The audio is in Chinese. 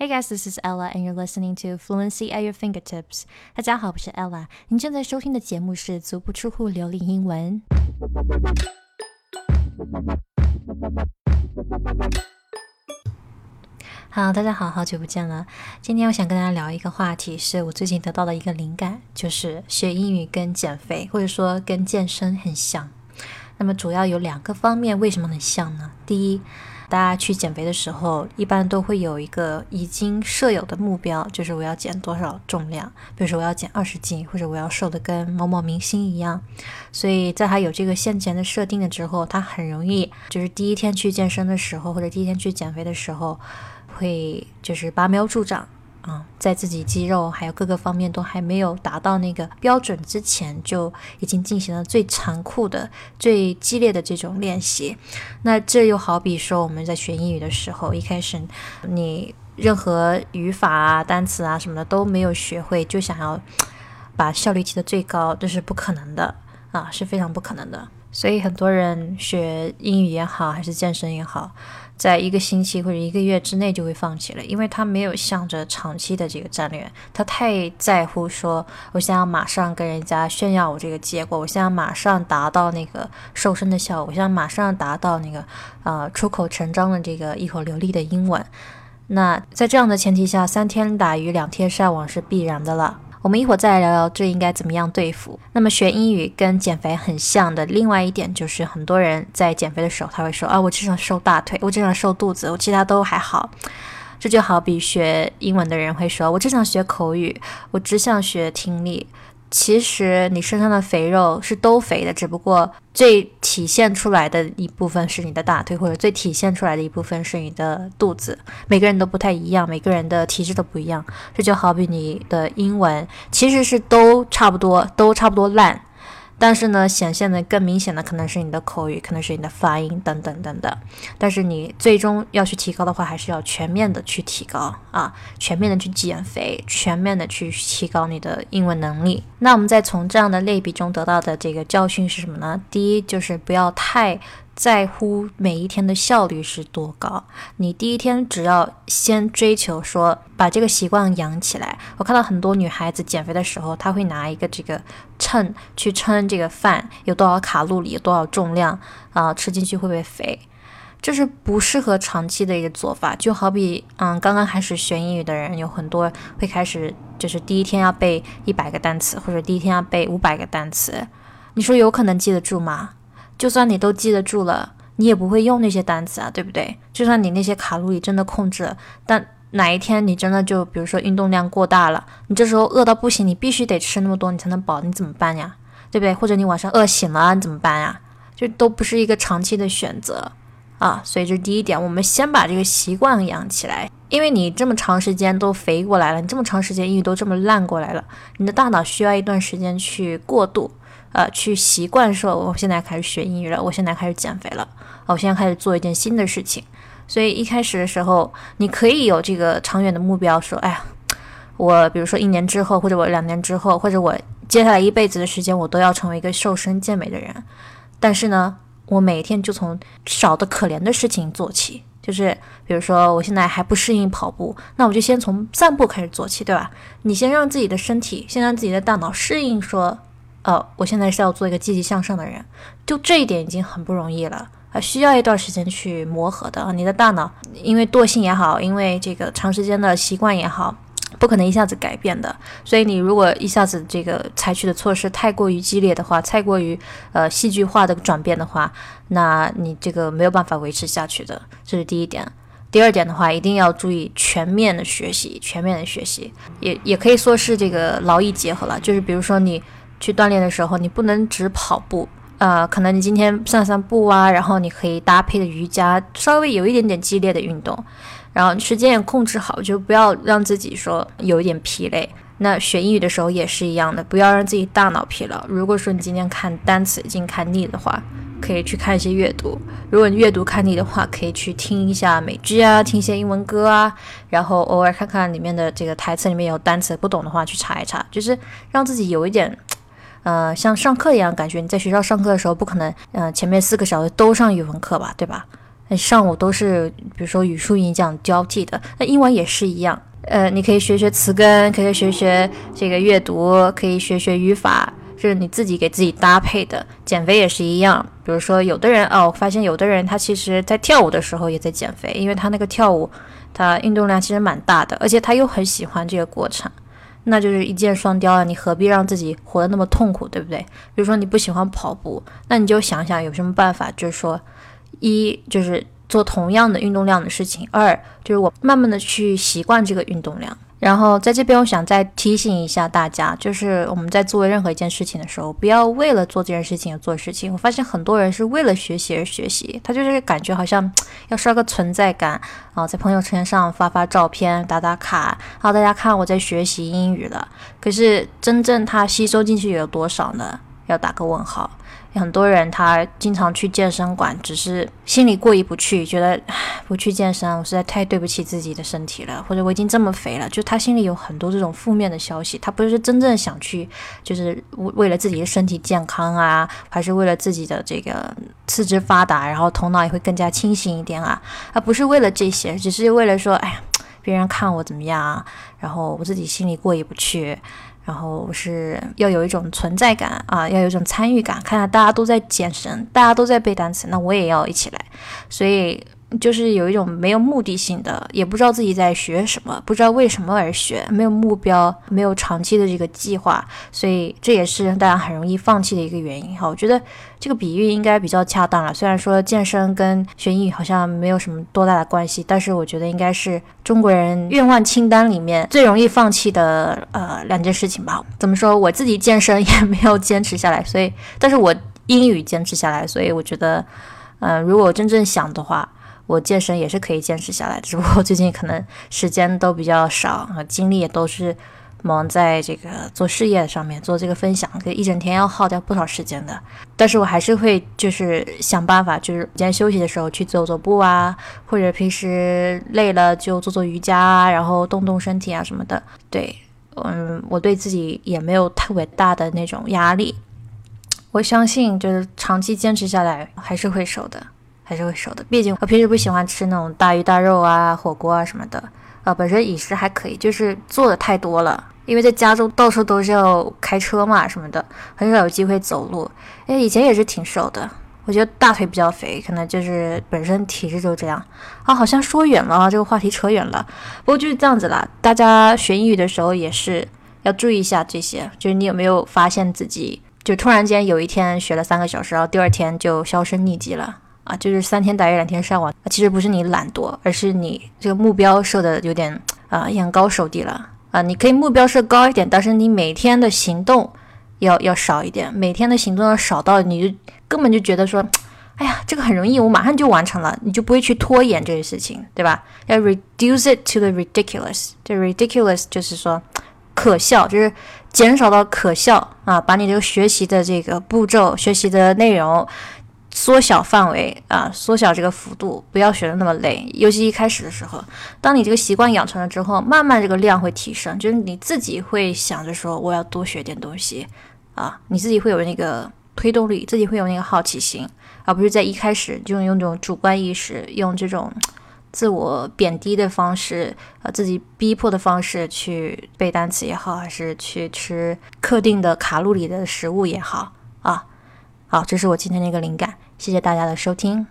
Hey guys, this is Ella, and you're listening to Fluency at Your Fingertips. 大家好，我是 Ella。您正在收听的节目是《足不出户流利英文》。好，大家好，好久不见了。今天我想跟大家聊一个话题，是我最近得到的一个灵感，就是学英语跟减肥或者说跟健身很像。那么主要有两个方面，为什么很像呢？第一，大家去减肥的时候，一般都会有一个已经设有的目标，就是我要减多少重量，比如说我要减二十斤，或者我要瘦的跟某某明星一样。所以在他有这个先前的设定的之后，他很容易就是第一天去健身的时候，或者第一天去减肥的时候，会就是拔苗助长。啊，在自己肌肉还有各个方面都还没有达到那个标准之前，就已经进行了最残酷的、最激烈的这种练习。那这又好比说我们在学英语的时候，一开始你任何语法啊、单词啊什么的都没有学会，就想要把效率提得最高，这是不可能的啊，是非常不可能的。所以很多人学英语也好，还是健身也好。在一个星期或者一个月之内就会放弃了，因为他没有向着长期的这个战略，他太在乎说，我想要马上跟人家炫耀我这个结果，我想要马上达到那个瘦身的效果，我想马上达到那个呃出口成章的这个一口流利的英文。那在这样的前提下，三天打鱼两天晒网是必然的了。我们一会儿再来聊聊这应该怎么样对付。那么学英语跟减肥很像的另外一点就是，很多人在减肥的时候他会说啊，我只想瘦大腿，我只想瘦肚子，我其他都还好。这就好比学英文的人会说，我只想学口语，我只想学听力。其实你身上的肥肉是都肥的，只不过最体现出来的一部分是你的大腿，或者最体现出来的一部分是你的肚子。每个人都不太一样，每个人的体质都不一样。这就好比你的英文其实是都差不多，都差不多烂。但是呢，显现的更明显的可能是你的口语，可能是你的发音等等等等。但是你最终要去提高的话，还是要全面的去提高啊，全面的去减肥，全面的去提高你的英文能力。那我们再从这样的类比中得到的这个教训是什么呢？第一就是不要太。在乎每一天的效率是多高？你第一天只要先追求说把这个习惯养起来。我看到很多女孩子减肥的时候，她会拿一个这个秤去称这个饭有多少卡路里、多少重量啊，吃进去会不会肥？这是不适合长期的一个做法。就好比嗯，刚刚开始学英语的人，有很多会开始就是第一天要背一百个单词，或者第一天要背五百个单词，你说有可能记得住吗？就算你都记得住了，你也不会用那些单词啊，对不对？就算你那些卡路里真的控制了，但哪一天你真的就比如说运动量过大了，你这时候饿到不行，你必须得吃那么多你才能饱，你怎么办呀？对不对？或者你晚上饿醒了，你怎么办呀？就都不是一个长期的选择啊。所以这第一点，我们先把这个习惯养起来，因为你这么长时间都肥过来了，你这么长时间英语都这么烂过来了，你的大脑需要一段时间去过渡。呃，去习惯说，我现在开始学英语了，我现在开始减肥了，我现在开始做一件新的事情。所以一开始的时候，你可以有这个长远的目标，说，哎呀，我比如说一年之后，或者我两年之后，或者我接下来一辈子的时间，我都要成为一个瘦身健美的人。但是呢，我每天就从少的可怜的事情做起，就是比如说我现在还不适应跑步，那我就先从散步开始做起，对吧？你先让自己的身体，先让自己的大脑适应说。呃，我现在是要做一个积极向上的人，就这一点已经很不容易了，还需要一段时间去磨合的。你的大脑因为惰性也好，因为这个长时间的习惯也好，不可能一下子改变的。所以你如果一下子这个采取的措施太过于激烈的话，太过于呃戏剧化的转变的话，那你这个没有办法维持下去的。这是第一点。第二点的话，一定要注意全面的学习，全面的学习也也可以说是这个劳逸结合了。就是比如说你。去锻炼的时候，你不能只跑步，呃，可能你今天散散步啊，然后你可以搭配的瑜伽，稍微有一点点激烈的运动，然后时间也控制好，就不要让自己说有一点疲累。那学英语的时候也是一样的，不要让自己大脑疲劳。如果说你今天看单词已经看腻的话，可以去看一些阅读；如果你阅读看腻的话，可以去听一下美剧啊，听一些英文歌啊，然后偶尔看看里面的这个台词里面有单词不懂的话去查一查，就是让自己有一点。呃，像上课一样，感觉你在学校上课的时候，不可能，呃，前面四个小时都上语文课吧，对吧？上午都是比如说语数英这样交替的，那英文也是一样。呃，你可以学学词根，可以学学这个阅读，可以学学语法，是你自己给自己搭配的。减肥也是一样，比如说有的人哦，我发现有的人他其实在跳舞的时候也在减肥，因为他那个跳舞，他运动量其实蛮大的，而且他又很喜欢这个过程，那就是一箭双雕啊！你何必让自己活得那么痛苦，对不对？比如说你不喜欢跑步，那你就想想有什么办法，就是说，一就是。做同样的运动量的事情，二就是我慢慢的去习惯这个运动量。然后在这边，我想再提醒一下大家，就是我们在做任何一件事情的时候，不要为了做这件事情而做事情。我发现很多人是为了学习而学习，他就是感觉好像要刷个存在感啊，在朋友圈上发发照片、打打卡，然后大家看我在学习英语了。可是真正他吸收进去有多少呢？要打个问号。很多人他经常去健身馆，只是心里过意不去，觉得不去健身，我实在太对不起自己的身体了，或者我已经这么肥了，就他心里有很多这种负面的消息，他不是真正想去，就是为了自己的身体健康啊，还是为了自己的这个四肢发达，然后头脑也会更加清醒一点啊，而不是为了这些，只是为了说，哎呀，别人看我怎么样，然后我自己心里过意不去。然后是要有一种存在感啊，要有一种参与感。看到大家都在健身，大家都在背单词，那我也要一起来。所以。就是有一种没有目的性的，也不知道自己在学什么，不知道为什么而学，没有目标，没有长期的这个计划，所以这也是大家很容易放弃的一个原因。哈，我觉得这个比喻应该比较恰当了。虽然说健身跟学英语好像没有什么多大的关系，但是我觉得应该是中国人愿望清单里面最容易放弃的呃两件事情吧。怎么说？我自己健身也没有坚持下来，所以，但是我英语坚持下来，所以我觉得，嗯，如果真正想的话。我健身也是可以坚持下来，只不过最近可能时间都比较少，精力也都是忙在这个做事业上面，做这个分享，可一整天要耗掉不少时间的。但是我还是会就是想办法，就是今天休息的时候去走走步啊，或者平时累了就做做瑜伽啊，然后动动身体啊什么的。对，嗯，我对自己也没有特别大的那种压力，我相信就是长期坚持下来还是会瘦的。还是会瘦的，毕竟我平时不喜欢吃那种大鱼大肉啊、火锅啊什么的，呃，本身饮食还可以，就是做的太多了。因为在加州到处都是要开车嘛，什么的，很少有机会走路。哎，以前也是挺瘦的，我觉得大腿比较肥，可能就是本身体质就这样。啊，好像说远了，这个话题扯远了。不过就是这样子啦，大家学英语的时候也是要注意一下这些，就是你有没有发现自己就突然间有一天学了三个小时，然后第二天就销声匿迹了。啊，就是三天打鱼两天晒网，其实不是你懒惰，而是你这个目标设的有点啊眼高手低了啊。你可以目标设高一点，但是你每天的行动要要少一点，每天的行动要少到你就根本就觉得说，哎呀，这个很容易，我马上就完成了，你就不会去拖延这个事情，对吧？要 reduce it to the ridiculous，这 ridiculous 就是说可笑，就是减少到可笑啊，把你这个学习的这个步骤、学习的内容。缩小范围啊，缩小这个幅度，不要学的那么累。尤其一开始的时候，当你这个习惯养成了之后，慢慢这个量会提升，就是你自己会想着说我要多学点东西啊，你自己会有那个推动力，自己会有那个好奇心，而不是在一开始就用这种主观意识，用这种自我贬低的方式啊，自己逼迫的方式去背单词也好，还是去吃特定的卡路里的食物也好啊。好，这是我今天的一个灵感。谢谢大家的收听。